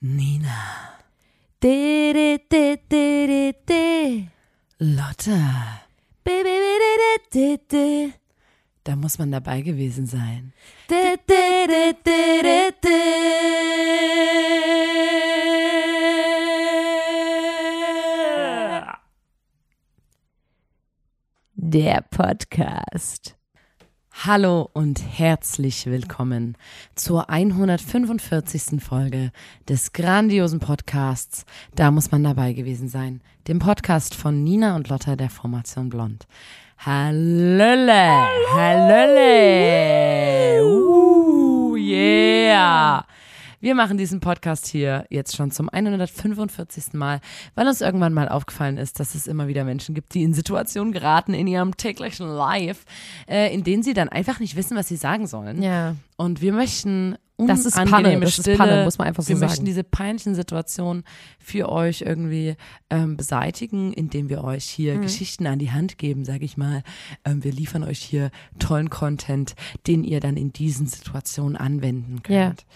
Nina. Lotta. Da muss man dabei gewesen sein. Der Podcast. Hallo und herzlich willkommen zur 145. Folge des grandiosen Podcasts. Da muss man dabei gewesen sein. Dem Podcast von Nina und Lotta der Formation Blond. Hallöle! Hallöle! Uh, yeah! Wir machen diesen Podcast hier jetzt schon zum 145. Mal, weil uns irgendwann mal aufgefallen ist, dass es immer wieder Menschen gibt, die in Situationen geraten in ihrem täglichen Life, äh, in denen sie dann einfach nicht wissen, was sie sagen sollen. Ja. Und wir möchten Das ist Panne, das ist. Panne, muss man einfach so wir sagen. möchten diese peinlichen Situationen für euch irgendwie ähm, beseitigen, indem wir euch hier Mhm. Geschichten an die Hand geben, sage ich mal. Ähm, wir liefern euch hier tollen Content, den ihr dann in diesen Situationen anwenden könnt. Ja.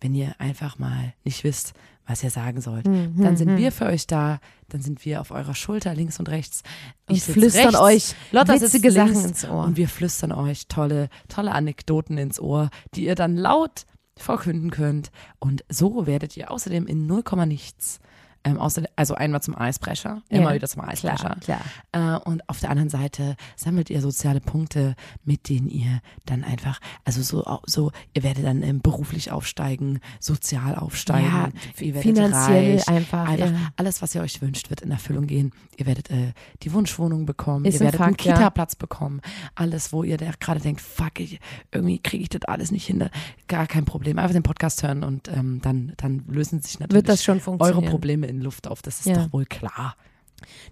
Wenn ihr einfach mal nicht wisst, was ihr sagen sollt, Mhm, dann sind wir für euch da. Dann sind wir auf eurer Schulter links und rechts. Und sitz flüstern rechts, euch Lotta witzige Sachen ins Ohr. Und wir flüstern euch tolle, tolle Anekdoten ins Ohr, die ihr dann laut verkünden könnt. Und so werdet ihr außerdem in 0, nichts, ähm, außerdem, also einmal zum Eisbrecher, Ja, immer wieder zum Eisbrecher. klar. Äh, und auf der anderen Seite sammelt ihr soziale Punkte, mit denen ihr dann einfach, also so, so ihr werdet dann ähm, beruflich aufsteigen, sozial aufsteigen, Ja, ihr werdet finanziell reich, einfach, ja. alles, was ihr euch wünscht, wird in Erfüllung gehen. Ihr werdet äh, die Wunschwohnung bekommen, Ist ihr werdet einen Fakt, ja. Kita-Platz bekommen, alles, wo ihr da gerade denkt, fuck, ich, irgendwie kriege ich das alles nicht hin, gar kein Problem. Einfach den Podcast hören und ähm, dann, dann lösen sich natürlich eure Probleme in Luft auf. Das ist Ja. doch wohl klar.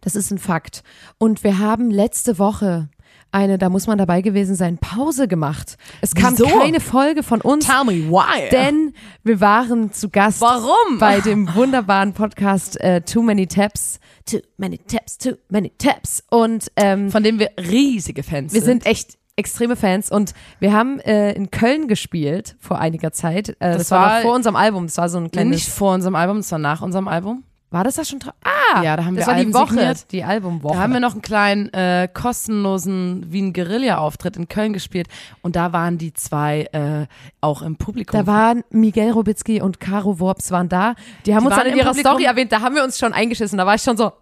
Das ist ein Fakt. Und wir haben letzte Woche eine, da muss man dabei gewesen sein, Pause gemacht. Es kam Wieso? keine Folge von uns, Tell me why. denn wir waren zu Gast Warum? bei dem wunderbaren Podcast äh, Too Many Taps. Too Many Taps, Too Many Taps. Und ähm, von dem wir riesige Fans wir sind echt extreme Fans und wir haben äh, in Köln gespielt vor einiger Zeit. Äh, das, Das war, vor unserem Album. Das war so ein kleines. nicht vor unserem Album, das war nach unserem Album. War das das schon? Ah, Ja, da haben das wir war die Woche, signiert. die Albumwoche. Da haben wir noch einen kleinen äh, kostenlosen Wien Guerilla-Auftritt in Köln gespielt und da waren die zwei äh, auch im Publikum. Da waren Miguel Robitzky und Caro Worps waren da. Die haben Die uns dann in ihrer Publikum. Story erwähnt. Da haben wir uns schon eingeschissen. Da war ich schon so.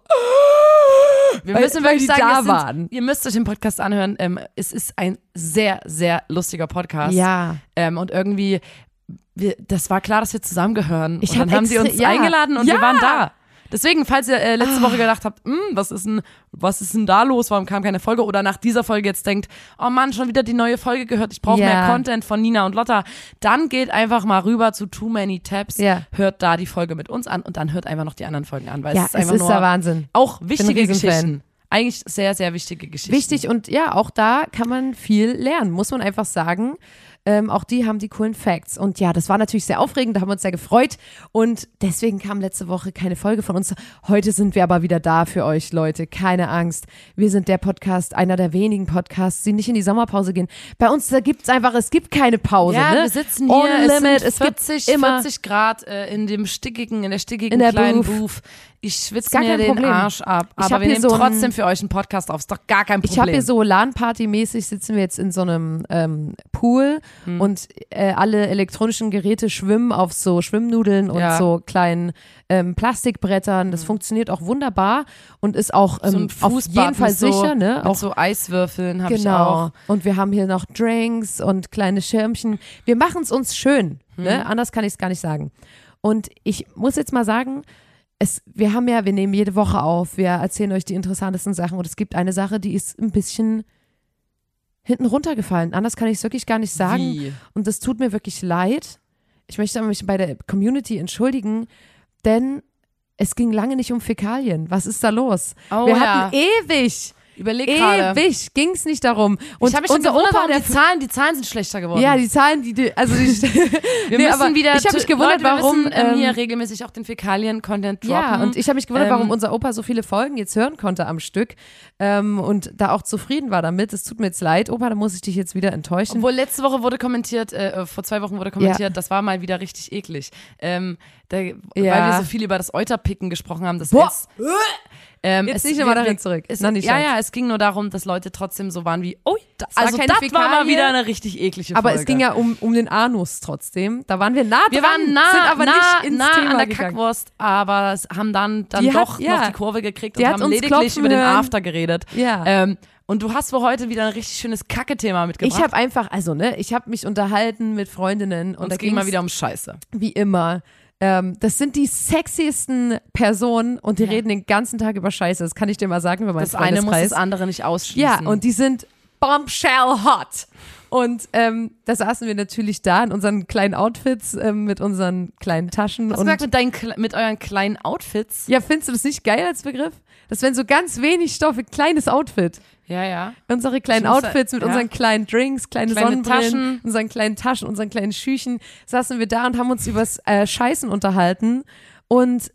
wir weil- müssen weil wirklich die sagen, da. Sind, ihr müsst euch den Podcast anhören. Ähm, es ist ein sehr, sehr lustiger Podcast. Ja. Ähm, und irgendwie, wir, das war klar, dass wir zusammengehören. Ich und dann hab haben sie uns ja. eingeladen und Ja. wir waren da. Deswegen, falls ihr äh, letzte Woche gedacht habt, "Hm, was ist denn, was ist denn da los? Warum kam keine Folge? Oder nach dieser Folge jetzt denkt, oh Mann, schon wieder die neue Folge gehört, ich brauche Ja. mehr Content von Nina und Lotta, dann geht einfach mal rüber zu Too Many Tabs, Ja. hört da die Folge mit uns an und dann hört einfach noch die anderen Folgen an, weil Ja, es ist einfach es ist nur der Wahnsinn. auch wichtige. Geschichten. Eigentlich sehr, sehr wichtige Geschichten. Wichtig und ja, auch da kann man viel lernen, muss man einfach sagen. Ähm, auch die haben die coolen Facts. Und ja, das war natürlich sehr aufregend, da haben wir uns sehr gefreut. Und deswegen kam letzte Woche keine Folge von uns. Heute sind wir aber wieder da für euch, Leute. Keine Angst. Wir sind der Podcast, einer der wenigen Podcasts, die nicht in die Sommerpause gehen. Bei uns da gibt's einfach, es gibt keine Pause. Ja, ne? wir sitzen hier, Ohne es Limit. sind Es 40, gibt immer 40 Grad äh, in dem stickigen, in der stickigen In der kleinen Booth. Booth. Ich schwitze gar mir den Problem. Arsch ab. Ich Aber wir nehmen so trotzdem für euch einen Podcast auf. Ist doch gar kein Ich Problem. habe hier so LAN-Party-mäßig sitzen wir jetzt in so einem ähm, Pool Hm. und äh, alle elektronischen Geräte schwimmen auf so Schwimmnudeln und Ja. Hm. so kleinen ähm, Plastikbrettern. Das funktioniert auch wunderbar und ist auch ähm, so auf jeden Fall so, sicher. Ne? Mit Auch so Eiswürfeln habe ich Genau. auch. Und wir haben hier noch Drinks und kleine Schirmchen. Wir machen es uns schön. Hm. Ne? Anders kann ich es gar nicht sagen. Und ich muss jetzt mal sagen, es, wir haben ja, wir nehmen jede Woche auf, wir erzählen euch die interessantesten Sachen und es gibt eine Sache, die ist ein bisschen hinten runtergefallen. Anders kann ich es wirklich gar nicht sagen. Wie? Und das tut mir wirklich leid. Ich möchte mich bei der Community entschuldigen, denn es ging lange nicht um Fäkalien. Was ist da los? Oh wir ja. hatten ewig Überleg gerade. ewig ging es nicht darum. Und ich habe mich schon unser gewundert, Opa, der die Zahlen, die Zahlen sind schlechter geworden. ja, die Zahlen, die, die also die, wir nee, müssen wieder. ich habe mich gewundert, Leute, wir warum müssen, ähm, hier ähm, regelmäßig auch den Fäkalien-Content droppen. Ja, und ich habe mich gewundert, Ähm, warum unser Opa so viele Folgen jetzt hören konnte am Stück ähm, und da auch zufrieden war damit. Es tut mir jetzt leid, Opa, da muss ich dich jetzt wieder enttäuschen. Obwohl letzte Woche wurde kommentiert, äh, vor zwei Wochen wurde kommentiert, das war mal wieder richtig eklig. Ähm, da, Weil Ja. wir so viel über das Euterpicken gesprochen haben. Das Boah. ist, ähm, Jetzt es, nicht wir- dahin zurück. Es, ja, ganz. ja, es ging nur darum, dass Leute trotzdem so waren wie, oh, da, war also keine das war mal wieder eine richtig eklige Folge. aber es ging ja um, um den Anus trotzdem. Da waren wir nah wir dran, waren nah, sind aber nah, nicht ins nah Thema an der gegangen. Kackwurst, aber haben dann, dann Die hat- doch ja. noch die Kurve gekriegt und hat haben lediglich über den. After geredet. Ja. Ähm, und du hast für heute wieder ein richtig schönes Kacke-Thema mitgebracht. Ich habe einfach, also ne, ich habe mich unterhalten mit Freundinnen und, es ging mal wieder um Scheiße. wie immer. Ähm, das sind die sexiesten Personen und die reden den ganzen Tag über Scheiße. Das kann ich dir mal sagen über meinen Das eine muss das andere nicht ausschließen. Ja, und die sind bombshell hot. Und ähm, da saßen wir natürlich da in unseren kleinen Outfits ähm, mit unseren kleinen Taschen. Hast du und gesagt, mit, deinen, mit euren kleinen Outfits? ja, findest du das nicht geil als Begriff? Das wären so ganz wenig Stoffe, kleines Outfit. Ja, ja. Unsere kleinen Outfits mit ja. unseren kleinen Drinks, kleine, Kleine Sonnenbrillen, Taschen. unseren kleinen Taschen, unseren kleinen Schüchen, saßen wir da und haben uns übers äh, Scheißen unterhalten. Und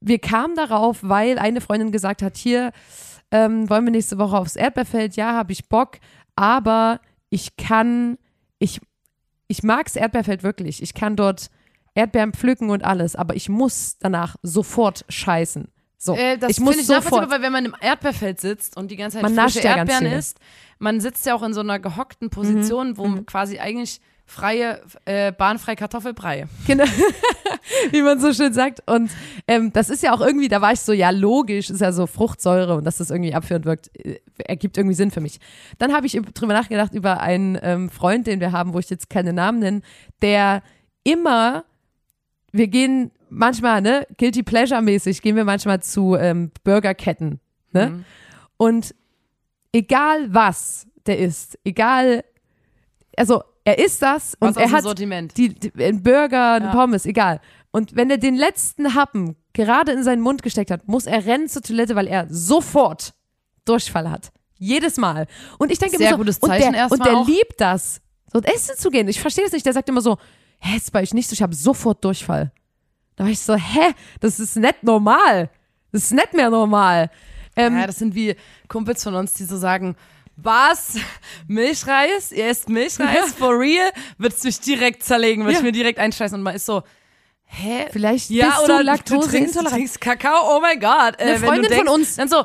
wir kamen darauf, weil eine Freundin gesagt hat, hier, ähm, wollen wir nächste Woche aufs Erdbeerfeld? Ja, habe ich Bock, aber ich kann, ich, ich mag's Erdbeerfeld wirklich. Ich kann dort Erdbeeren pflücken und alles, aber ich muss danach sofort scheißen. So, Äh, das ich muss finde ich nachvollziehbar, sofort. weil wenn man im Erdbeerfeld sitzt und die ganze Zeit Man frische Erdbeeren isst, man sitzt ja auch in so einer gehockten Position, wo quasi eigentlich freie, äh, bahnfrei Kartoffelbrei. Genau. Wie man so schön sagt. Und ähm, das ist ja auch irgendwie, da war ich so, ja, logisch, ist ja so Fruchtsäure und dass das irgendwie abführend wirkt, äh, ergibt irgendwie Sinn für mich. Dann habe ich üb- drüber nachgedacht über einen ähm, Freund, den wir haben, wo ich jetzt keine Namen nenne, der immer, wir gehen manchmal, ne, Guilty Pleasure-mäßig, gehen wir manchmal zu ähm, Burgerketten, ne? Mhm. Und egal was der isst, egal, also er isst das Was und er hat Sortiment. die, die, ein Burger, eine Ja. Pommes, egal. Und wenn er den letzten Happen gerade in seinen Mund gesteckt hat, muss er rennen zur Toilette, weil er sofort Durchfall hat. Jedes Mal. Und ich denke Sehr immer so, gutes und der, und der auch. liebt das, so essen zu gehen. Ich verstehe das nicht. Der sagt immer so, hä, ist bei euch nicht so, ich habe sofort Durchfall. Da war ich so, hä, das ist nicht normal. Das ist nicht mehr normal. Ähm, ja, das sind wie Kumpels von uns, die so sagen, was? Milchreis? Ihr esst Milchreis? For real? Wird's mich direkt zerlegen, wird Ja. ich mir direkt einscheißen und man ist so, hä? Vielleicht ja, bist oder du du trinkst, du laktoseintolerant. trinkst Kakao, oh mein Gott. Äh, Eine du Freundin denkst, von uns- Dann so,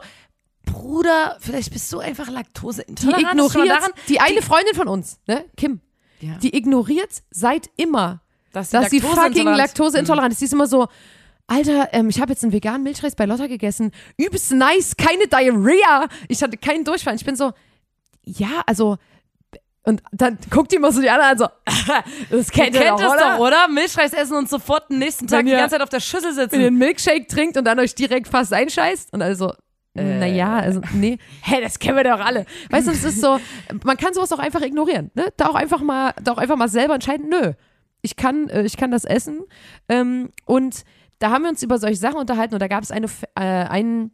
Bruder, vielleicht bist du einfach Die laktoseintolerant. Mal ignoriert, daran, die eine Freundin von uns, ne, Kim, Ja. die ignoriert seit immer dass, dass sie fucking Laktoseintoleranz- laktoseintolerant ist. Sie ist immer so, Alter, ähm, ich habe jetzt einen veganen Milchreis bei Lotta gegessen. Übelst nice, keine Diarrhea. Ich hatte keinen Durchfall. Ich bin so, ja, also. Und dann guckt die immer so die anderen an, so, das kennt ihr kennt doch, das oder? doch, oder? Milchreis essen und sofort den nächsten Tag die ganze Zeit auf der Schüssel Wenn ihr sitzen. einen Milkshake trinkt und dann euch direkt fast einscheißt und also, Äh. naja, also, nee, hä, das kennen wir doch alle. Weißt du, es ist so, man kann sowas auch einfach ignorieren, ne? Da auch einfach mal, da auch einfach mal selber entscheiden, nö, ich kann, äh, ich kann das essen. Ähm, und da haben wir uns über solche Sachen unterhalten und da gab es eine, äh, ein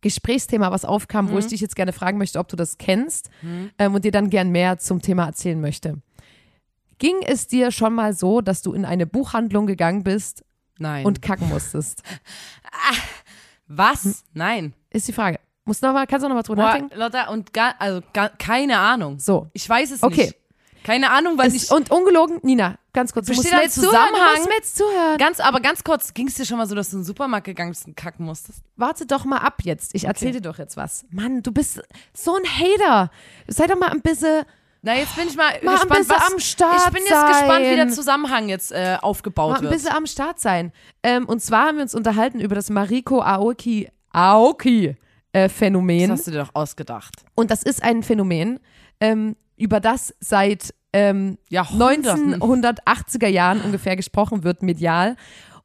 Gesprächsthema, was aufkam, wo ich dich jetzt gerne fragen möchte, ob du das kennst ähm, und dir dann gern mehr zum Thema erzählen möchte. Ging es dir schon mal so, dass du in eine Buchhandlung gegangen bist Nein. und kacken musstest? was? Nein. Ist die Frage. Musst noch mal, kannst du noch mal drüber Boah, nachdenken? Lotta, und gar, also gar, keine Ahnung. So. Ich weiß es Okay. nicht. Keine Ahnung, weil Es, ich. und ungelogen, Nina, ganz kurz. Du musst mir ein jetzt zuhören. Du Zusammenhang? musst mir jetzt zuhören. Ganz, aber ganz kurz, ging es dir schon mal so, dass du in den Supermarkt gegangen bist und kacken musstest? Warte doch mal ab jetzt. Ich erzähl dir doch jetzt was. Mann, du bist so ein Hater. Sei doch mal ein bisschen. Na, jetzt bin ich mal, Mal ein gespannt, bisschen was. am Start ich bin jetzt gespannt, wie der sein. Zusammenhang jetzt äh, Mal aufgebaut ein wird. bisschen am Start sein. Ähm, und zwar haben wir uns unterhalten über das Mariko Aoki, Aoki äh, Phänomen. Das hast du dir doch ausgedacht. Und das ist ein Phänomen, ähm, über das seit ähm, Jahrhunderten. 1980er Jahren ungefähr gesprochen wird, medial.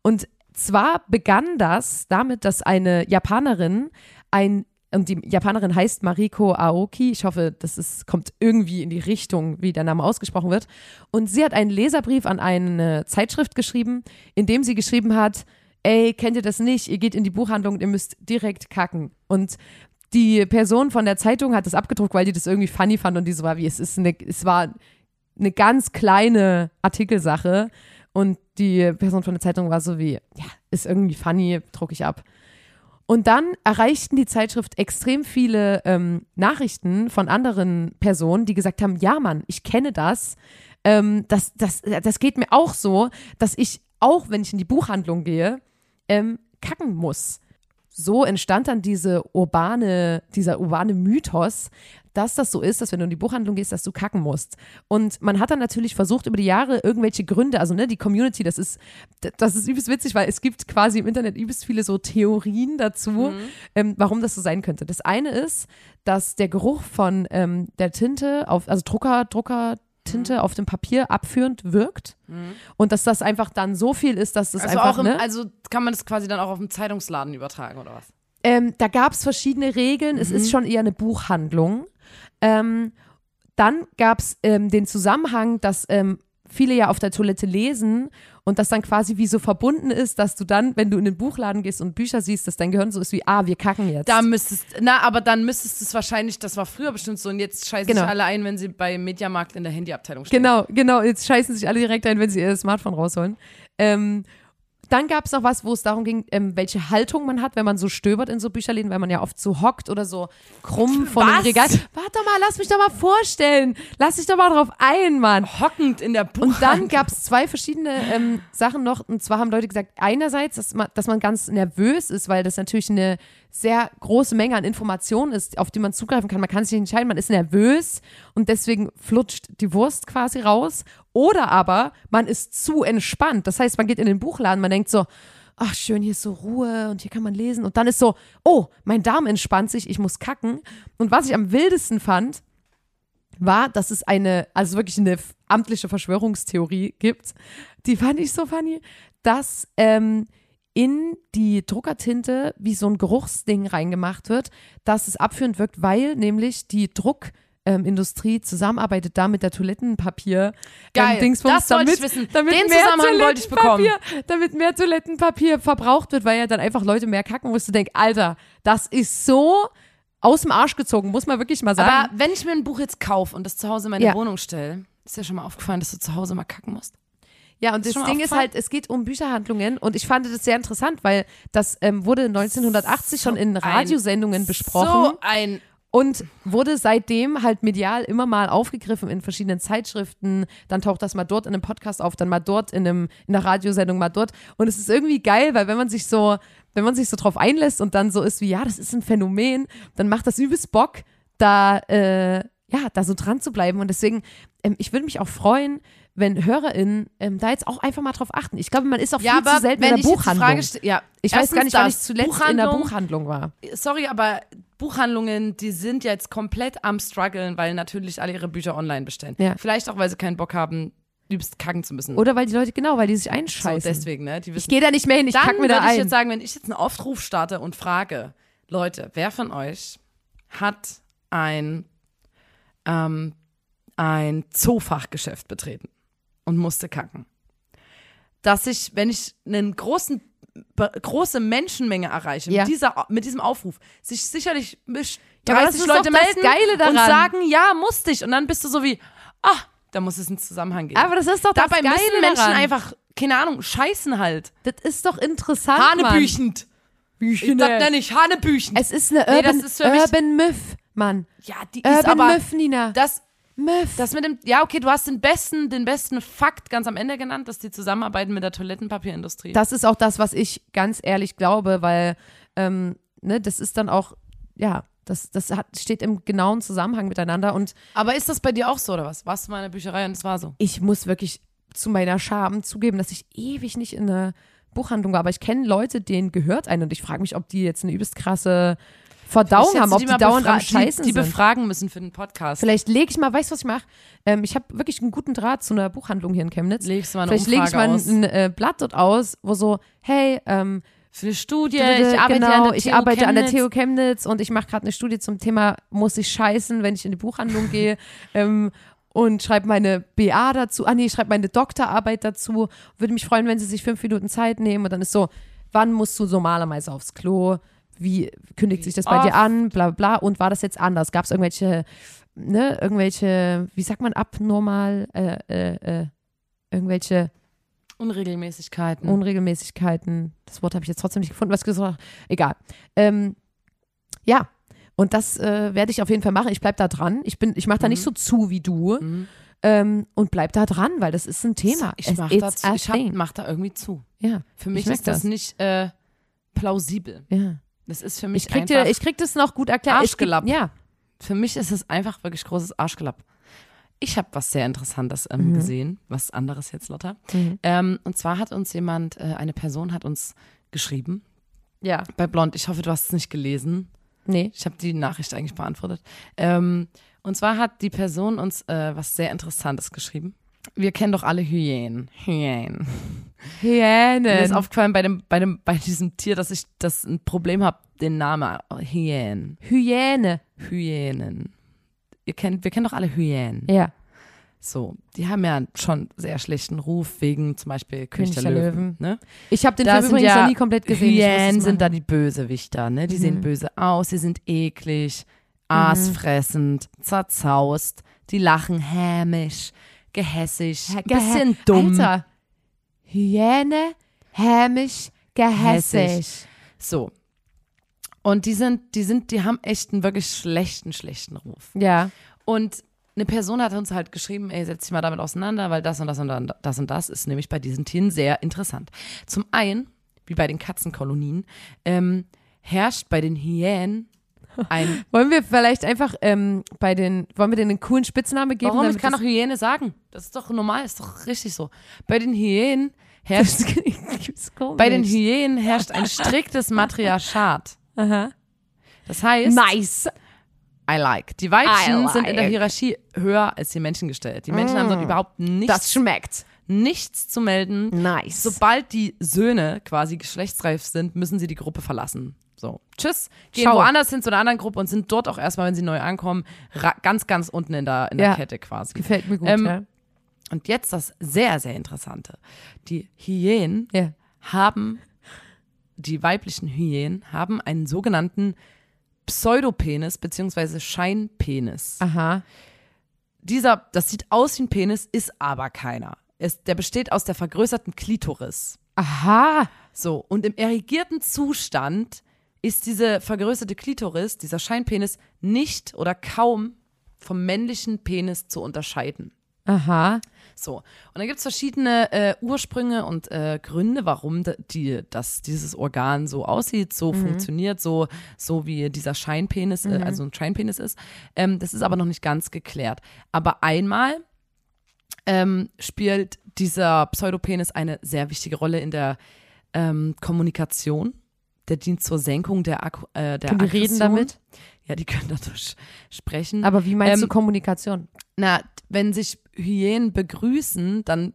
Und zwar begann das damit, dass eine Japanerin ein und die Japanerin heißt Mariko Aoki. Ich hoffe, das ist, kommt irgendwie in die Richtung, wie der Name ausgesprochen wird. Und sie hat einen Leserbrief an eine Zeitschrift geschrieben, in dem sie geschrieben hat, ey, kennt ihr das nicht? Ihr geht in die Buchhandlung und ihr müsst direkt kacken. Und die Person von der Zeitung hat das abgedruckt, weil die das irgendwie funny fand und die so war wie, es ist eine, es war eine ganz kleine Artikelsache und die Person von der Zeitung war so wie, ja, ist irgendwie funny, drucke ich ab. Und dann erreichten die Zeitschrift extrem viele ähm, Nachrichten von anderen Personen, die gesagt haben, ja Mann, ich kenne das. Ähm, das, das, das geht mir auch so, dass ich auch, wenn ich in die Buchhandlung gehe, ähm, kacken muss. So entstand dann diese urbane, dieser urbane Mythos, dass das so ist, dass wenn du in die Buchhandlung gehst, dass du kacken musst. Und man hat dann natürlich versucht, über die Jahre irgendwelche Gründe, also ne, die Community, das ist, das ist übelst witzig, weil es gibt quasi im Internet übelst viele so Theorien dazu, mhm. ähm, warum das so sein könnte. Das eine ist, dass der Geruch von ähm, der Tinte auf, also Drucker, Drucker, Tinte mhm. auf dem Papier abführend wirkt mhm. und dass das einfach dann so viel ist, dass das also einfach. Im, ne? Also kann man das quasi dann auch auf dem Zeitungsladen übertragen oder was? Ähm, da gab es verschiedene Regeln. Mhm. Es ist mhm. schon eher eine Buchhandlung. Ähm, dann gab es ähm, den Zusammenhang, dass ähm, viele ja auf der Toilette lesen und das dann quasi wie so verbunden ist, dass du dann, wenn du in den Buchladen gehst und Bücher siehst, dass dein Gehirn so ist wie, ah, wir kacken jetzt. Da müsstest, na, aber dann müsstest du es wahrscheinlich, das war früher bestimmt so und jetzt scheißen genau. sich alle ein, wenn sie bei Mediamarkt in der Handyabteilung stehen. Genau, genau, jetzt scheißen sich alle direkt ein, wenn sie ihr Smartphone rausholen. Ähm, dann gab es noch was, wo es darum ging, ähm, welche Haltung man hat, wenn man so stöbert in so Bücherläden, weil man ja oft so hockt oder so krumm vor dem Regal. Warte doch mal, lass mich doch mal vorstellen. Lass dich doch mal drauf ein, Mann. Hockend in der Buch. Und dann gab es zwei verschiedene ähm, Sachen noch. Und zwar haben Leute gesagt, einerseits, dass man, dass man ganz nervös ist, weil das natürlich eine sehr große Menge an Informationen ist, auf die man zugreifen kann. Man kann sich nicht entscheiden, man ist nervös und deswegen flutscht die Wurst quasi raus. Oder aber man ist zu entspannt. Das heißt, man geht in den Buchladen, man denkt so, ach schön, hier ist so Ruhe und hier kann man lesen. Und dann ist so, oh, mein Darm entspannt sich, ich muss kacken. Und was ich am wildesten fand, war, dass es eine, also wirklich eine amtliche Verschwörungstheorie gibt. Die fand ich so funny, dass ähm, in die Druckertinte wie so ein Geruchsding reingemacht wird, dass es abführend wirkt, weil nämlich die Druckindustrie ähm, zusammenarbeitet da mit der Toilettenpapier. Ähm, Geil, ähm, das damit, wollte ich wissen. Damit Den Zusammenhang wollte ich bekommen. Damit mehr Toilettenpapier verbraucht wird, weil ja dann einfach Leute mehr kacken musst. Du denkst, Alter, das ist so aus dem Arsch gezogen, muss man wirklich mal sagen. Aber wenn ich mir ein Buch jetzt kaufe und das zu Hause in meine ja. Wohnung stelle, ist ja schon mal aufgefallen, dass du zu Hause mal kacken musst. Ja, und das, das Ding ist halt, es geht um Bücherhandlungen und ich fand das sehr interessant, weil das ähm, wurde 1980 so schon in Radiosendungen besprochen. So ein und wurde seitdem halt medial immer mal aufgegriffen in verschiedenen Zeitschriften. Dann taucht das mal dort in einem Podcast auf, dann mal dort in, einem, in einer Radiosendung, mal dort. Und es ist irgendwie geil, weil wenn man sich so, wenn man sich so drauf einlässt und dann so ist wie, ja, das ist ein Phänomen, dann macht das übelst Bock, da, äh, ja, da so dran zu bleiben. Und deswegen, ähm, ich würde mich auch freuen, wenn HörerInnen ähm, da jetzt auch einfach mal drauf achten. Ich glaube, man ist auch ja, viel zu selten in der Buchhandlung. ja, ich weiß gar nicht, wann ich zuletzt in der Buchhandlung war. Sorry, aber Buchhandlungen, die sind jetzt komplett am struggeln, weil natürlich alle ihre Bücher online bestellen. Ja. Vielleicht auch, weil sie keinen Bock haben, übelst kacken zu müssen. Oder weil die Leute, genau, weil die sich einscheißen. So, deswegen, ne? ich gehe da nicht mehr hin, ich kack mir da ein. Dann ich jetzt sagen, wenn ich jetzt einen Aufruf starte und frage, Leute, wer von euch hat ein, ähm, ein Zoofachgeschäft betreten? und musste kacken. Dass ich, wenn ich einen großen große Menschenmenge erreiche ja. mit, dieser, mit diesem Aufruf, sich sicherlich mich ja, 30 Leute melden und sagen, ja, musste ich. Und dann bist du so wie, ah, da muss es einen Zusammenhang geben. Aber das ist doch das Dabei Geile müssen Menschen daran. einfach, keine Ahnung, scheißen halt. Das ist doch interessant, Hanebüchend. Büchen. Das nenne ich Hanebüchen. Es ist eine Urban, nee, ist Urban Myth, Mann. Ja, die Urban ist aber, Myth, Nina. Das, Myth. Das mit dem, ja, okay, du hast den besten, den besten Fakt ganz am Ende genannt, dass die zusammenarbeiten mit der Toilettenpapierindustrie. Das ist auch das, was ich ganz ehrlich glaube, weil, ähm, ne, das ist dann auch, ja, das, das hat, steht im genauen Zusammenhang miteinander und. Aber ist das bei dir auch so, oder was? Warst du mal in der Bücherei und es war so? Ich muss wirklich zu meiner Scham zugeben, dass ich ewig nicht in der Buchhandlung war, aber ich kenne Leute, denen gehört ein und ich frage mich, ob die jetzt eine übelst krasse Verdauung haben, ob die, die dauernd am Scheißen die, die befragen müssen für den Podcast. Vielleicht lege ich mal, weißt du, was ich mache? Ähm, ich habe wirklich einen guten Draht zu einer Buchhandlung hier in Chemnitz. Legst mal eine Vielleicht lege ich mal aus. ein, äh, Blatt dort aus, wo so, hey, ähm, für eine Studie, ich arbeite, genau, an, der ich arbeite an der TU Chemnitz und ich mache gerade eine Studie zum Thema, muss ich scheißen, wenn ich in die Buchhandlung gehe. ähm, und schreibe meine BA dazu, ah nee, ich schreibe meine Doktorarbeit dazu. Würde mich freuen, wenn sie sich fünf Minuten Zeit nehmen und dann ist so, wann musst du normalerweise aufs Klo? Wie kündigt sich das bei dir Oft. an, bla bla, und war das jetzt anders? Gab es irgendwelche, ne, irgendwelche, wie sagt man, abnormal, äh, äh, äh, irgendwelche Unregelmäßigkeiten. Unregelmäßigkeiten. Das Wort habe ich jetzt trotzdem nicht gefunden, was gesagt. Egal. Ähm, ja, und das äh, werde ich auf jeden Fall machen. Ich bleibe da dran. Ich, bin, ich mache da nicht so zu wie du Mhm. ähm, und bleib da dran, weil das ist ein Thema. Ich Es- mach, it's da, ich hab, mach da irgendwie zu. Ja, Für mich ist das, das. nicht äh, plausibel. ja. Das ist für mich Ich krieg, einfach, dir, ich krieg das noch gut erklärt. Ich krieg- Arschgelapp. Ja. für mich ist es einfach wirklich großes Arschgelapp. Ich habe was sehr Interessantes ähm, Mhm. gesehen, was anderes jetzt, Lotta. Ähm, und zwar hat uns jemand, äh, eine Person hat uns geschrieben Ja. bei Blond. Ich hoffe, du hast es nicht gelesen. Nee. Ich habe die Nachricht eigentlich beantwortet. Ähm, und zwar hat die Person uns äh, was sehr Interessantes geschrieben. Wir kennen doch alle Hyänen. Hyänen. Mir ist Hyänen. aufgefallen bei, dem, bei, dem, bei diesem Tier, dass ich das ein Problem habe, den Namen Hyänen. Hyäne. Hyänen. Ihr kennt, wir kennen doch alle Hyänen. Ja. So, die haben ja schon sehr schlechten Ruf wegen zum Beispiel König, der, der Löwen. Löwen. Ne? Ich habe den Da Film übrigens ja noch nie komplett gesehen. Hyänen sind da die Bösewichter, ne? Die Mhm. sehen böse aus, sie sind eklig, aasfressend, zerzaust, die lachen hämisch, gehässig, bisschen dumm. Alter. Hyäne, hämisch, gehässig. Hässig. So. Und die sind, die sind, die haben echt einen wirklich schlechten, schlechten Ruf. Ja. Und eine Person hat uns halt geschrieben, ey, setz dich mal damit auseinander, weil das und das und das und das ist nämlich bei diesen Tieren sehr interessant. Zum einen, wie bei den Katzenkolonien, ähm, herrscht bei den Hyänen ein. Wollen wir vielleicht einfach ähm, bei den, wollen wir denen einen coolen Spitznamen geben? Warum? Ich kann doch Hyäne sagen. Das ist doch normal, ist doch richtig so. Bei den Hyänen herrscht, bei den Hyänen herrscht ein striktes Matriarchat. Aha. Das heißt, Nice. I like. Die Weibchen I sind in der like. Hierarchie höher als die Menschen gestellt. Die Menschen haben dort überhaupt nichts, Das schmeckt. nichts zu melden. Nice. Sobald die Söhne quasi geschlechtsreif sind, müssen sie die Gruppe verlassen. So, tschüss, gehen Ciao. woanders hin zu einer anderen Gruppe und sind dort auch erstmal, wenn sie neu ankommen, ganz, ganz unten in der, in der Ja. Kette quasi. Gefällt mir gut, Ähm, ja. Und jetzt das sehr, sehr Interessante. Die Hyänen ja. haben, die weiblichen Hyänen haben einen sogenannten Pseudopenis beziehungsweise Scheinpenis. Aha. Dieser, das sieht aus wie ein Penis, ist aber keiner. Es, der besteht aus der vergrößerten Klitoris. Aha. So, und im erregierten Zustand ist diese vergrößerte Klitoris, dieser Scheinpenis, nicht oder kaum vom männlichen Penis zu unterscheiden. Aha. So, und dann gibt es verschiedene äh, Ursprünge und äh, Gründe, warum die, dass dieses Organ so aussieht, so funktioniert, so, so wie dieser Scheinpenis, äh, also ein Scheinpenis ist. Ähm, das ist aber noch nicht ganz geklärt. Aber einmal ähm, spielt dieser Pseudopenis eine sehr wichtige Rolle in der ähm, Kommunikation. Der dient zur Senkung der, Akku, äh, der Können die reden damit? Ja, die können dadurch sprechen. Aber wie meinst Ähm, du Kommunikation? Na, wenn sich Hyänen begrüßen, dann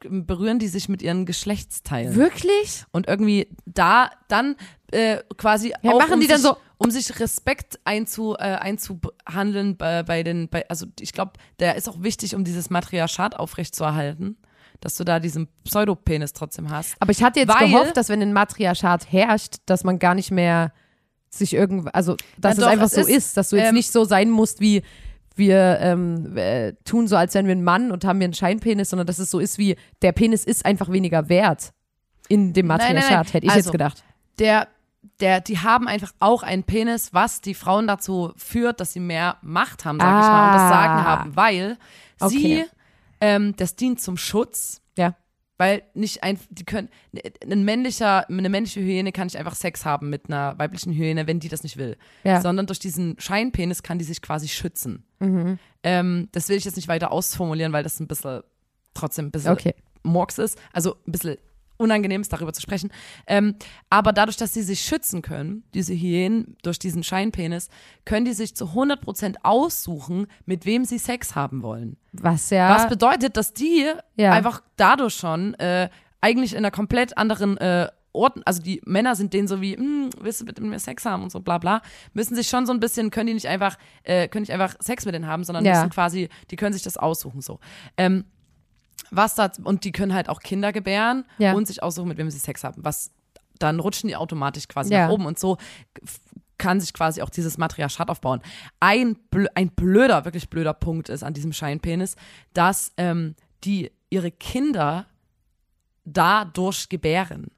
berühren die sich mit ihren Geschlechtsteilen. Wirklich? Und irgendwie da dann äh, quasi Ja, auch machen um die dann sich, so- um sich Respekt einzu, äh, einzuhandeln bei, bei den, bei, also ich glaube, der ist auch wichtig, um dieses Matriarchat aufrechtzuerhalten, dass du da diesen Pseudopenis trotzdem hast. Aber ich hatte jetzt Weil- gehofft, dass wenn ein Matriarchat herrscht, dass man gar nicht mehr sich irgend, also dass Ja, es doch, einfach es so ist, ist, dass du jetzt ähm, nicht so sein musst wie wir ähm, äh, tun so, als wären wir ein Mann und haben wir einen Scheinpenis, sondern dass es so ist wie der Penis ist einfach weniger wert in dem Matriarchat, hätte ich Also, jetzt gedacht. der, der, die haben einfach auch einen Penis, was die Frauen dazu führt, dass sie mehr Macht haben, sag ich mal, und das Sagen Ah. haben, weil sie, Okay. Ähm, das dient zum Schutz, Ja. weil nicht ein, die können, ein männlicher, eine männliche Hyäne kann nicht einfach Sex haben mit einer weiblichen Hyäne, wenn die das nicht will, Ja. sondern durch diesen Scheinpenis kann die sich quasi schützen. Mhm. Ähm, das will ich jetzt nicht weiter ausformulieren, weil das ein bisschen, trotzdem ein bisschen Okay. Murks ist, also ein bisschen unangenehm ist, darüber zu sprechen. Ähm, aber dadurch, dass sie sich schützen können, diese Hyänen durch diesen Scheinpenis, können die sich zu 100% aussuchen, mit wem sie Sex haben wollen. Was ja. Was bedeutet, dass die Ja. einfach dadurch schon äh, eigentlich in einer komplett anderen äh, Orten, also die Männer sind denen so wie, hm, willst du mit mir Sex haben und so bla bla, müssen sich schon so ein bisschen, können die nicht einfach, äh, können nicht einfach Sex mit denen haben, sondern Ja. müssen quasi, die können sich das aussuchen so. Ähm, was da, und die können halt auch Kinder gebären Ja. und sich aussuchen, mit wem sie Sex haben, was dann rutschen die automatisch quasi Ja. nach oben und so kann sich quasi auch dieses Matriarchat aufbauen. Ein, blö ein blöder, wirklich blöder Punkt ist an diesem Scheinpenis, dass ähm, die ihre Kinder dadurch gebären.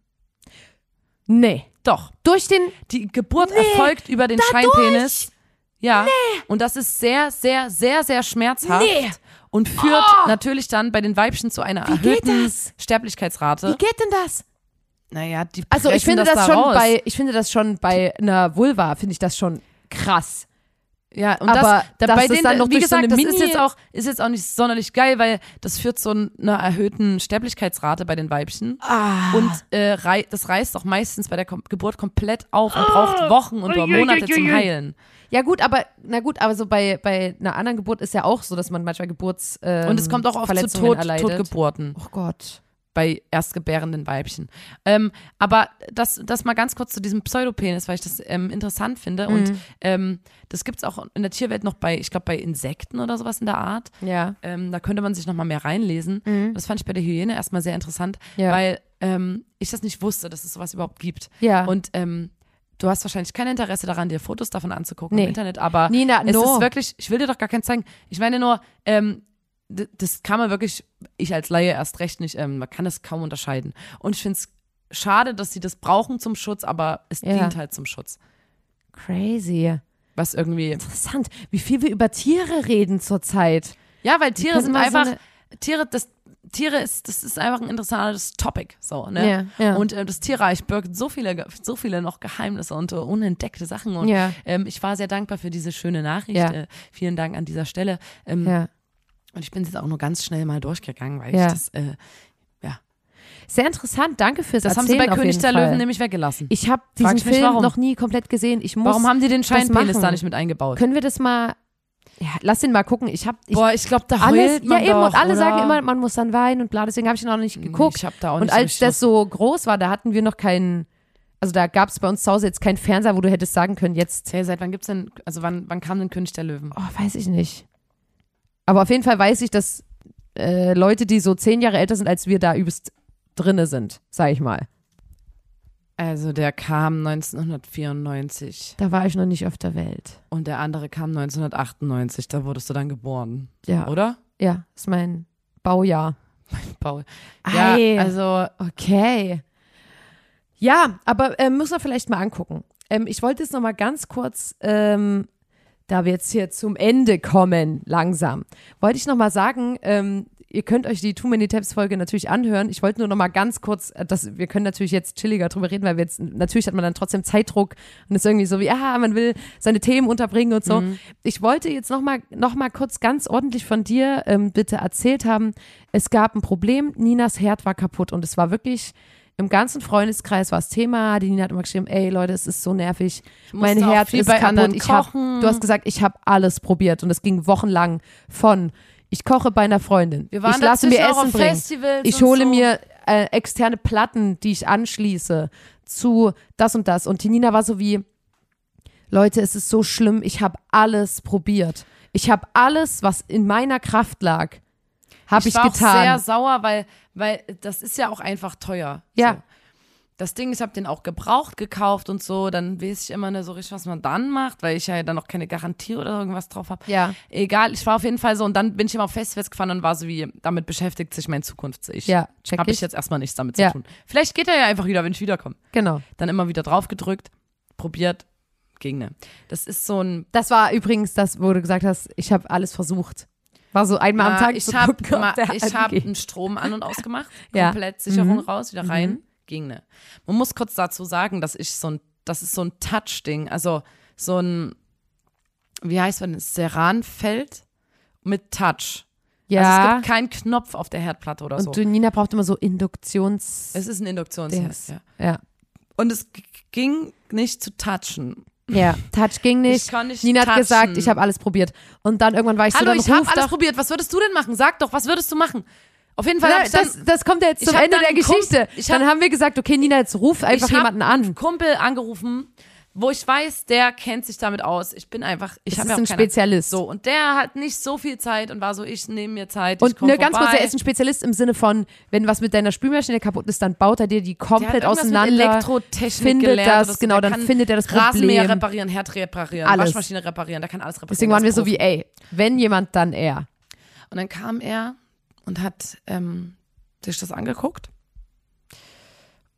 Nee. Doch. Durch den. Die Geburt erfolgt über den Scheinpenis. Ja. Und das ist sehr, sehr, sehr, sehr schmerzhaft. Nee. Und führt natürlich dann bei den Weibchen zu einer Wie geht erhöhten das? Sterblichkeitsrate. Wie geht denn das? naja, die Also ich finde das, da schon raus. bei, ich finde das schon bei einer Vulva, finde ich das schon krass. Ja, und Aber das, da, bei denen, dann noch wie so gesagt, eine das Mini- ist jetzt, auch, ist jetzt auch nicht sonderlich geil, weil das führt zu einer erhöhten Sterblichkeitsrate bei den Weibchen. Ah. Und äh, rei das reißt auch meistens bei der Kom Geburt komplett auf und braucht Wochen und Monate zum Heilen. Ja gut, aber na gut, aber so bei, bei einer anderen Geburt ist ja auch so, dass man manchmal Geburts ähm, Und es kommt auch oft zu Tod. Totgeburten Oh Gott. Bei erstgebärenden Weibchen. Ähm, aber das, das mal ganz kurz zu diesem Pseudopenis, weil ich das ähm, interessant finde. Und Mhm. ähm, das gibt es auch in der Tierwelt noch bei, ich glaube, bei Insekten oder sowas in der Art. Ja. Ähm, da könnte man sich noch mal mehr reinlesen. Das fand ich bei der Hyäne erstmal sehr interessant, Mhm. Ja. weil ähm, ich das nicht wusste, dass es sowas überhaupt gibt. Ja. Und ähm, du hast wahrscheinlich kein Interesse daran, dir Fotos davon anzugucken Nee. im Internet, aber Nina, es no. ist wirklich, ich will dir doch gar keins zeigen. Ich meine nur, ähm, das kann man wirklich, ich als Laie erst recht nicht, ähm, man kann es kaum unterscheiden. Und ich finde es schade, dass sie das brauchen zum Schutz, aber es Ja. dient halt zum Schutz. Crazy. Was irgendwie, Interessant, wie viel wir über Tiere reden zurzeit. ja, weil Tiere sind so einfach, eine- Tiere, das, Tiere ist, das ist einfach ein interessantes Topic, so, ne? Ja, ja. Und äh, das Tierreich birgt so viele, so viele noch Geheimnisse und äh, unentdeckte Sachen. Und ähm, ich war sehr dankbar für diese schöne Nachricht. Äh, vielen Dank an dieser Stelle. Ähm, Ja. Und ich bin jetzt auch nur ganz schnell mal durchgegangen, weil Ja. ich das, äh, Sehr interessant, danke fürs das haben Erzählen sie bei König der Fall. Löwen nämlich weggelassen. Ich habe diesen ich Film warum. noch nie komplett gesehen. Ich muss. Warum haben die den das Scheinpenis da nicht mit eingebaut? Können wir das mal? Ja, lass den mal gucken. Ich habe ich, Boah, ich glaube, da alles. Ja eben. doch, und alle oder? sagen immer, man muss dann weinen und bla. Deswegen habe ich ihn auch noch nicht geguckt. Ich habe da auch und nicht als so das so groß war, da hatten wir noch keinen. Also da gab es bei uns zu Hause jetzt keinen Fernseher, wo du hättest sagen können, jetzt. Hey, seit wann gibt's denn, also wann, wann kam denn König der Löwen? Oh, weiß ich nicht. Aber auf jeden Fall weiß ich, dass äh, Leute, die so zehn Jahre älter sind als wir, da übelst drinne sind, sag ich mal. Also der kam 1994 Da war ich noch nicht auf der Welt. und der andere kam 1998. Da wurdest du dann geboren, Ja, oder? ja, ist mein Baujahr. Paul. Ei. Ja, also Okay. Ja, aber äh, müssen wir vielleicht mal angucken. Ähm, ich wollte jetzt noch mal ganz kurz, ähm, da wir jetzt hier zum Ende kommen, langsam, wollte ich noch mal sagen, ähm, ihr könnt euch die Too Many Tabs Folge natürlich anhören. Ich wollte nur noch mal ganz kurz, äh, das, wir können natürlich jetzt chilliger drüber reden, weil wir jetzt, natürlich hat man dann trotzdem Zeitdruck und ist irgendwie so wie, ah, man will seine Themen unterbringen und so. Ich wollte jetzt noch mal, noch mal kurz ganz ordentlich von dir ähm, bitte erzählt haben, es gab ein Problem, Ninas Herd war kaputt und es war wirklich im ganzen Freundeskreis war das Thema. Die Nina hat immer geschrieben, ey Leute, es ist so nervig. Mein viel ist bei kaputt. Ich hab, du hast gesagt, ich habe alles probiert und es ging wochenlang von ich koche bei einer Freundin, wir waren ich lasse mir Essen bringen, ich hole so. mir äh, externe Platten, die ich anschließe zu das und das. Und die Nina war so wie, Leute, es ist so schlimm, ich habe alles probiert. Ich habe alles, was in meiner Kraft lag, habe ich, war getan. auch sehr sauer, weil, weil das ist ja auch einfach teuer. Ja. So. Das Ding, ich habe den auch gebraucht gekauft und so, dann weiß ich immer nicht so richtig, was man dann macht, weil ich ja dann noch keine Garantie oder irgendwas drauf habe. Ja. Egal, ich war auf jeden Fall so und dann bin ich immer auf Festivals gefahren und war so wie, damit beschäftigt sich mein Zukunfts-Ich. Ja, check Habe ich ich. jetzt erstmal nichts damit Ja. zu tun. Vielleicht geht er ja einfach wieder, wenn ich wiederkomme. Genau. Dann immer wieder drauf gedrückt, probiert, ging ne. Das ist so ein Das war übrigens das, wo du gesagt hast, ich habe alles versucht. War so einmal am Ja, Tag ich habe hab einen Strom an und ausgemacht, Ja. komplett Sicherung Mhm. raus, wieder rein, ging ne. Man muss kurz dazu sagen, dass ich so ein, das ist so ein Touch-Ding, also so ein, wie heißt man das, Ceranfeld mit Touch. Also es Ja. gibt keinen Knopf auf der Herdplatte oder so. und Nina braucht immer so Induktions. es ist ein Induktionsherd, Dings. ja. ja. Und es ging nicht zu touchen. Ja, Touch ging nicht. Ich kann nicht Nina hat touchen. gesagt, ich habe alles probiert. Und dann irgendwann war ich Hallo, so, dann ich habe alles probiert. Was würdest du denn machen? Sag doch, was würdest du machen? Auf jeden Fall ich dann das, das kommt ja jetzt zum Ende der Geschichte. ich hab- dann haben wir gesagt, okay, Nina, jetzt ruf einfach jemanden an. Kumpel angerufen, wo ich weiß, der kennt sich damit aus. Ich bin einfach, ich habe ist ja auch ein keine- Spezialist. So, und der hat nicht so viel Zeit und war so, ich nehme mir Zeit. Und ne, ganz kurz, vorbei. er ist ein Spezialist im Sinne von, wenn was mit deiner Spülmaschine kaputt ist, dann baut er dir die komplett irgendwas mit auseinander. Elektrotechnik findet gelernt das, so. genau, dann findet er das Rasenmäher Problem. reparieren, Herd reparieren, Alles. Waschmaschine reparieren, der kann alles reparieren. Deswegen waren wir so wie, ey, wenn jemand, dann er. Und dann kam er und hat ähm, sich das angeguckt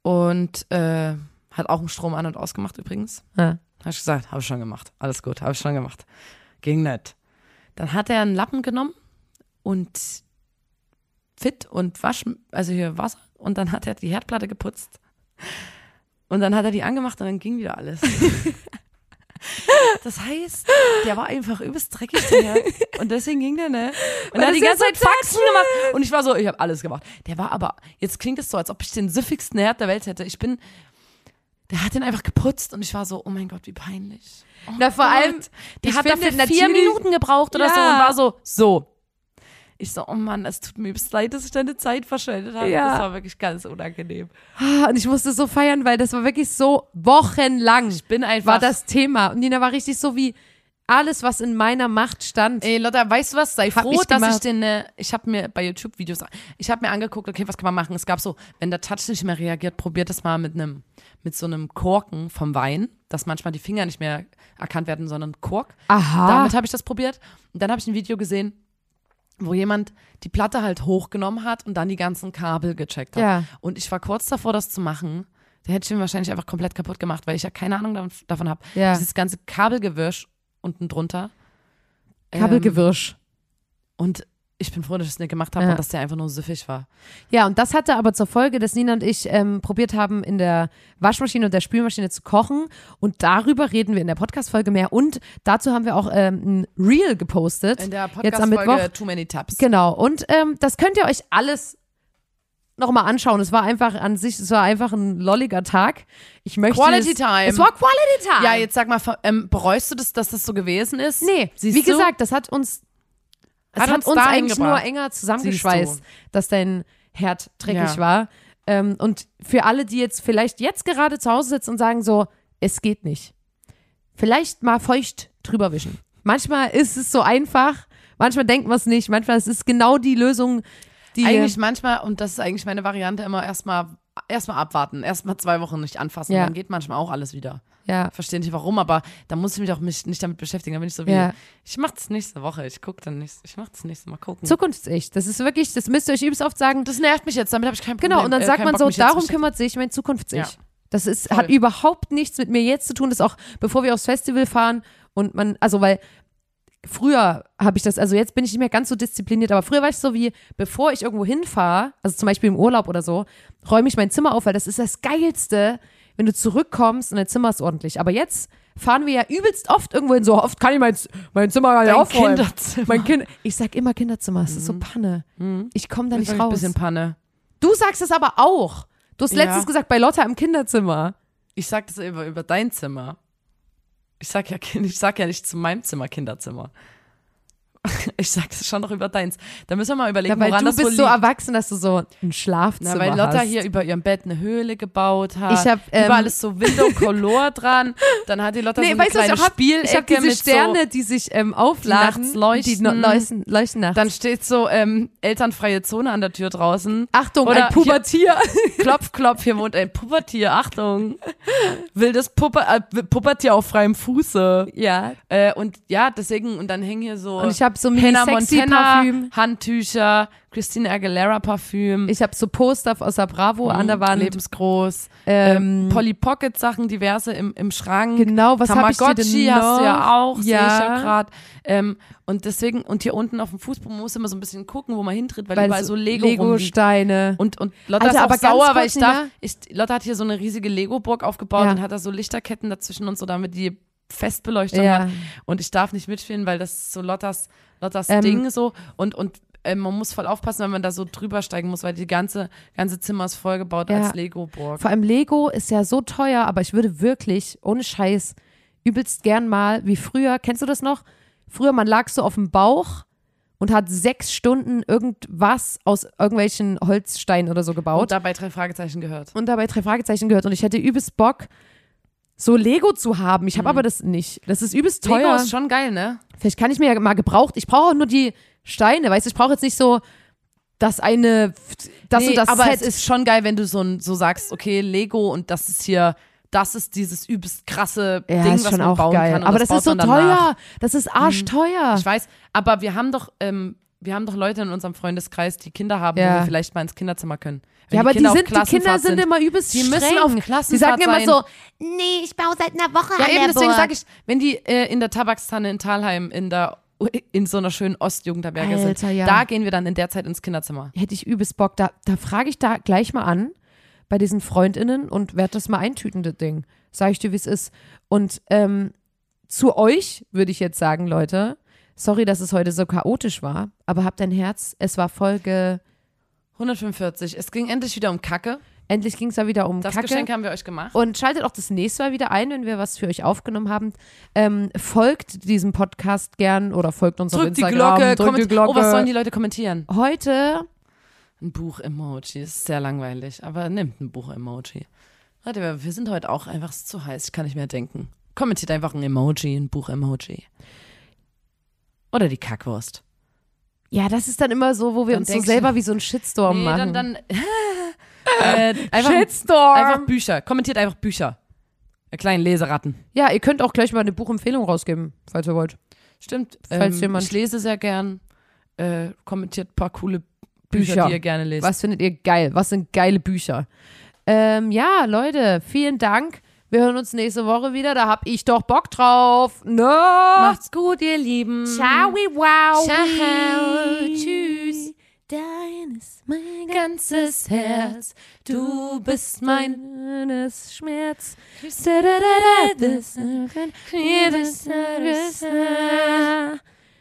und äh, hat auch den Strom an und ausgemacht übrigens. Ja. Habe ich gesagt, habe ich schon gemacht. Alles gut, habe ich schon gemacht. Ging nicht. Dann hat er einen Lappen genommen und fit und wasch, also hier Wasser und dann hat er die Herdplatte geputzt. Und dann hat er die angemacht und dann ging wieder alles. Das heißt, der war einfach übelst dreckig, der Herd. Und deswegen ging der, ne? Und er hat die ganze Zeit Faxen gemacht. Und ich war so, ich habe alles gemacht. Der war aber, jetzt klingt es so, als ob ich den süffigsten Herd der Welt hätte. Ich bin, der hat den einfach geputzt und ich war so, oh mein Gott, wie peinlich. Oh Na, vor Gott. allem, der hat dafür vier Minuten gebraucht oder so Ja. und war so, so. Ich so, oh Mann, es tut mir übelst leid, dass ich deine Zeit verschwendet habe. Ja. Das war wirklich ganz unangenehm. Ah, Und ich musste so feiern, weil das war wirklich so wochenlang Ich bin einfach. war das Thema. Und Nina war richtig so wie alles, was in meiner Macht stand. Ey, Lotta, weißt du was? Sei Hab froh, ich dass ich den, äh, ich habe mir bei YouTube-Videos, ich habe mir angeguckt, okay, was kann man machen? Es gab so, wenn der Touch nicht mehr reagiert, probiert das mal mit einem, mit so einem Korken vom Wein, dass manchmal die Finger nicht mehr erkannt werden, sondern Kork. Aha. Damit habe ich das probiert. Und dann habe ich ein Video gesehen, wo jemand die Platte halt hochgenommen hat und dann die ganzen Kabel gecheckt hat. Ja. Und ich war kurz davor, das zu machen. Da hätte ich ihn wahrscheinlich einfach komplett kaputt gemacht, weil ich ja keine Ahnung davon, davon habe. Ja. Dieses ganze Kabelgewirsch unten drunter. Ähm, Kabelgewirsch. und ich bin froh, dass ich es nicht gemacht habe Ja. und dass der einfach nur süffig war. Ja, und das hatte aber zur Folge, dass Nina und ich ähm, probiert haben, in der Waschmaschine und der Spülmaschine zu kochen. Und darüber reden wir in der Podcast-Folge mehr. Und dazu haben wir auch ähm, ein Reel gepostet. In der Mittwoch. Too Many Tabs. Genau. Und ähm, das könnt ihr euch alles nochmal anschauen. Es war einfach an sich, es war einfach ein lolliger Tag. Ich möchte Quality es, Time. Es war Quality Time. Ja, jetzt sag mal, ähm, bereust du das, dass das so gewesen ist? Nee, Siehst wie du? gesagt, das hat uns, es Hat uns uns, eigentlich gebracht. nur enger zusammengeschweißt, dass dein Herd dreckig Ja. war. Ähm, und für alle, die jetzt vielleicht jetzt gerade zu Hause sitzen und sagen so, es geht nicht. Vielleicht mal feucht drüber wischen. Manchmal ist es so einfach, manchmal denkt man es nicht, manchmal ist es genau die Lösung, die Eigentlich manchmal, und das ist eigentlich meine Variante, immer erstmal erstmal abwarten, erstmal zwei Wochen nicht anfassen, Ja. dann geht manchmal auch alles wieder. ja, Verstehe nicht warum, aber da muss ich mich auch mich nicht damit beschäftigen. Da bin ich so wie, Ja. ich mach das nächste Woche, ich guck dann nächste, ich mach das nächste Mal gucken. Zukunfts-Ich. Das ist wirklich, das müsst ihr euch übelst oft sagen. das nervt mich jetzt, damit habe ich kein Problem. Genau, und dann äh, sagt man Bock, so, darum kümmert sich mein Zukunfts-Ich. Ja. Das ist, Voll. hat überhaupt nichts mit mir jetzt zu tun. Das ist auch, bevor wir aufs Festival fahren und man, also weil früher habe ich das, also jetzt bin ich nicht mehr ganz so diszipliniert, aber früher war ich so wie, bevor ich irgendwo hinfahre, also zum Beispiel im Urlaub oder so, räume ich mein Zimmer auf, weil das ist das Geilste, wenn du zurückkommst und dein Zimmer ist ordentlich. Aber jetzt fahren wir ja übelst oft irgendwo hin, so oft kann ich mein, mein Zimmer gar nicht Dein aufräumen. Kinderzimmer. Mein kind, ich sag immer Kinderzimmer, es ist so Panne. Ich komme da nicht ist ein raus. bisschen Panne. Du sagst es aber auch. Du hast Ja. letztens gesagt, bei Lotta im Kinderzimmer. Ich sag das über, über dein Zimmer. Ich sag ja, ich sag ja nicht zu meinem Zimmer Kinderzimmer. Ich sag das schon noch über deins. Da müssen wir mal überlegen, Ja, weil woran du das bist so liegt. erwachsen, dass du so ein Schlafzimmer Na, weil Lotta hast. hier über ihrem Bett eine Höhle gebaut hat. Ich hab, ähm, Überall ist so Window Color dran. Dann hat die Lotta Nee, so eine weißt was kleine ich hab? Ich habe diese Sterne, die sich ähm, aufladen, nachts leuchten. die no leuchten, leuchten nachts. so, dann steht so ähm, elternfreie Zone an der Tür draußen. Achtung, Oder ein Pubertier. Klopf, klopf, hier wohnt ein Pubertier, Achtung. Wildes Puppe, äh, Pubertier auf freiem Fuße. ja. Äh, und ja, deswegen, und dann hängen hier so Und ich habe so Hannah Montana Parfüm. Handtücher, Christina Aguilera Parfüm. Ich habe so Poster aus der Bravo an der Wand. Lebensgroß. Ähm, Ähm, Polly Pocket Sachen, diverse im, im Schrank. Genau, was hab ich dir denn Tamagotchi hast du ja noch? auch, sehe ich ja Ja. gerade. Ähm, und deswegen, und hier unten auf dem Fußboden man muss immer so ein bisschen gucken, wo man hintritt, weil, weil überall so Lego. Lego-Steine. Und, und Lotta Alter, ist auch aber sauer, weil ich Nina. ich, Lotta hat hier so eine riesige Lego-Burg aufgebaut Ja. und hat da so Lichterketten dazwischen und so, damit die Festbeleuchtung Ja. hat. Und ich darf nicht mitspielen, weil das ist so Lottas, Lottas Ähm, Ding so. Und, und ähm, man muss voll aufpassen, wenn man da so drüber steigen muss, weil die ganze, ganze Zimmer ist vollgebaut Ja. als Lego-Burg. Vor allem Lego ist ja so teuer, aber ich würde wirklich, ohne Scheiß, übelst gern mal, wie früher, kennst du das noch? Früher, man lag so auf dem Bauch und hat sechs Stunden irgendwas aus irgendwelchen Holzsteinen oder so gebaut. Und dabei drei Fragezeichen gehört. und dabei drei Fragezeichen gehört und ich hätte übelst Bock, so Lego zu haben. Ich habe Mhm. aber das nicht. Das ist übelst teuer. Lego ist schon geil, ne? Vielleicht kann ich mir ja mal gebraucht. Ich brauche auch nur die Steine, weißt du? Ich brauche jetzt nicht so das eine, das nee, und das aber Set. es ist schon geil, wenn du so, so sagst, okay, Lego und das ist hier, das ist dieses übelst krasse ja, Ding, was schon man auch bauen geil. kann. aber das, baut ist so. Mhm. teuer. Das ist arschteuer. Ich weiß, aber wir haben doch, ähm, wir haben doch Leute in unserem Freundeskreis, die Kinder haben, Ja. wo wir vielleicht mal ins Kinderzimmer können. Wenn Ja, aber die, Kinder auf sind, die Kinder sind immer übelst Die müssen streng. auf Die Klassenfahrt sagen immer sein. so, Nee, ich baue seit einer Woche Ja, an eben der deswegen sage ich, wenn die äh, in der Tabakstanne in Talheim in der in so einer schönen Ostjugendherberge Alter, sind, ja. da gehen wir dann in der Zeit ins Kinderzimmer. hätte ich übelst Bock. Da, da frage ich da gleich mal an bei diesen FreundInnen und werde das mal eintüten, das Ding. Sag ich dir, wie es ist. Und ähm, zu euch würde ich jetzt sagen, Leute, sorry, dass es heute so chaotisch war, aber habt ein Herz. Es war Folge, 145. Es ging endlich wieder um Kacke. endlich ging es da wieder um Das Kacke. Geschenk haben wir euch gemacht. Und schaltet auch das nächste Mal wieder ein, wenn wir was für euch aufgenommen haben. Ähm, folgt diesem Podcast gern oder folgt uns auf Drückt die Instagram. Glocke, drückt die komment- Glocke. Oh, was sollen die Leute kommentieren? Heute Ein Buch-Emoji. Ist sehr langweilig, aber nimmt ein Buch-Emoji. Warte, wir- wir sind heute auch einfach zu heiß. Ich kann nicht mehr denken. Kommentiert einfach ein Emoji, ein Buch-Emoji. Oder die Kackwurst. Ja, das ist dann immer so, wo wir Dann uns so selber wie so ein Shitstorm Nee, machen. dann, dann äh, einfach, Shitstorm. einfach Bücher. Kommentiert einfach Bücher. Ihr kleinen Leseratten. ja, ihr könnt auch gleich mal eine Buchempfehlung rausgeben, falls ihr wollt. Stimmt. Falls ähm, jemand- ich lese sehr gern. Äh, kommentiert ein paar coole Bücher, Bücher. die ihr gerne lest. Was findet ihr geil? Was sind geile Bücher? Ähm, ja, Leute, vielen Dank. Wir hören uns nächste Woche wieder. Da hab ich doch Bock drauf. Ne? Macht's gut, ihr Lieben. Ciao, wow. Ciao. Tschüss. Dein ist mein Ganzes Herz. Du bist mein Schmerz.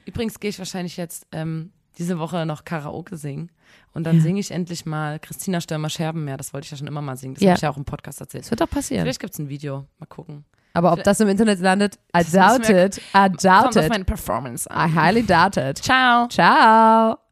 Übrigens gehe ich wahrscheinlich jetzt ähm, diese Woche noch Karaoke singen. Und dann Ja. singe ich endlich mal Christina Stürmer Scherbenmeer. Das wollte ich ja schon immer mal singen. Das Ja. habe ich ja auch im Podcast erzählt. Das wird doch passieren. Vielleicht gibt es ein Video. Mal gucken. Aber ob das im Internet landet, I doubt it. I doubt Kommt auf it. meine Performance I an. highly doubt it. Ciao. Ciao.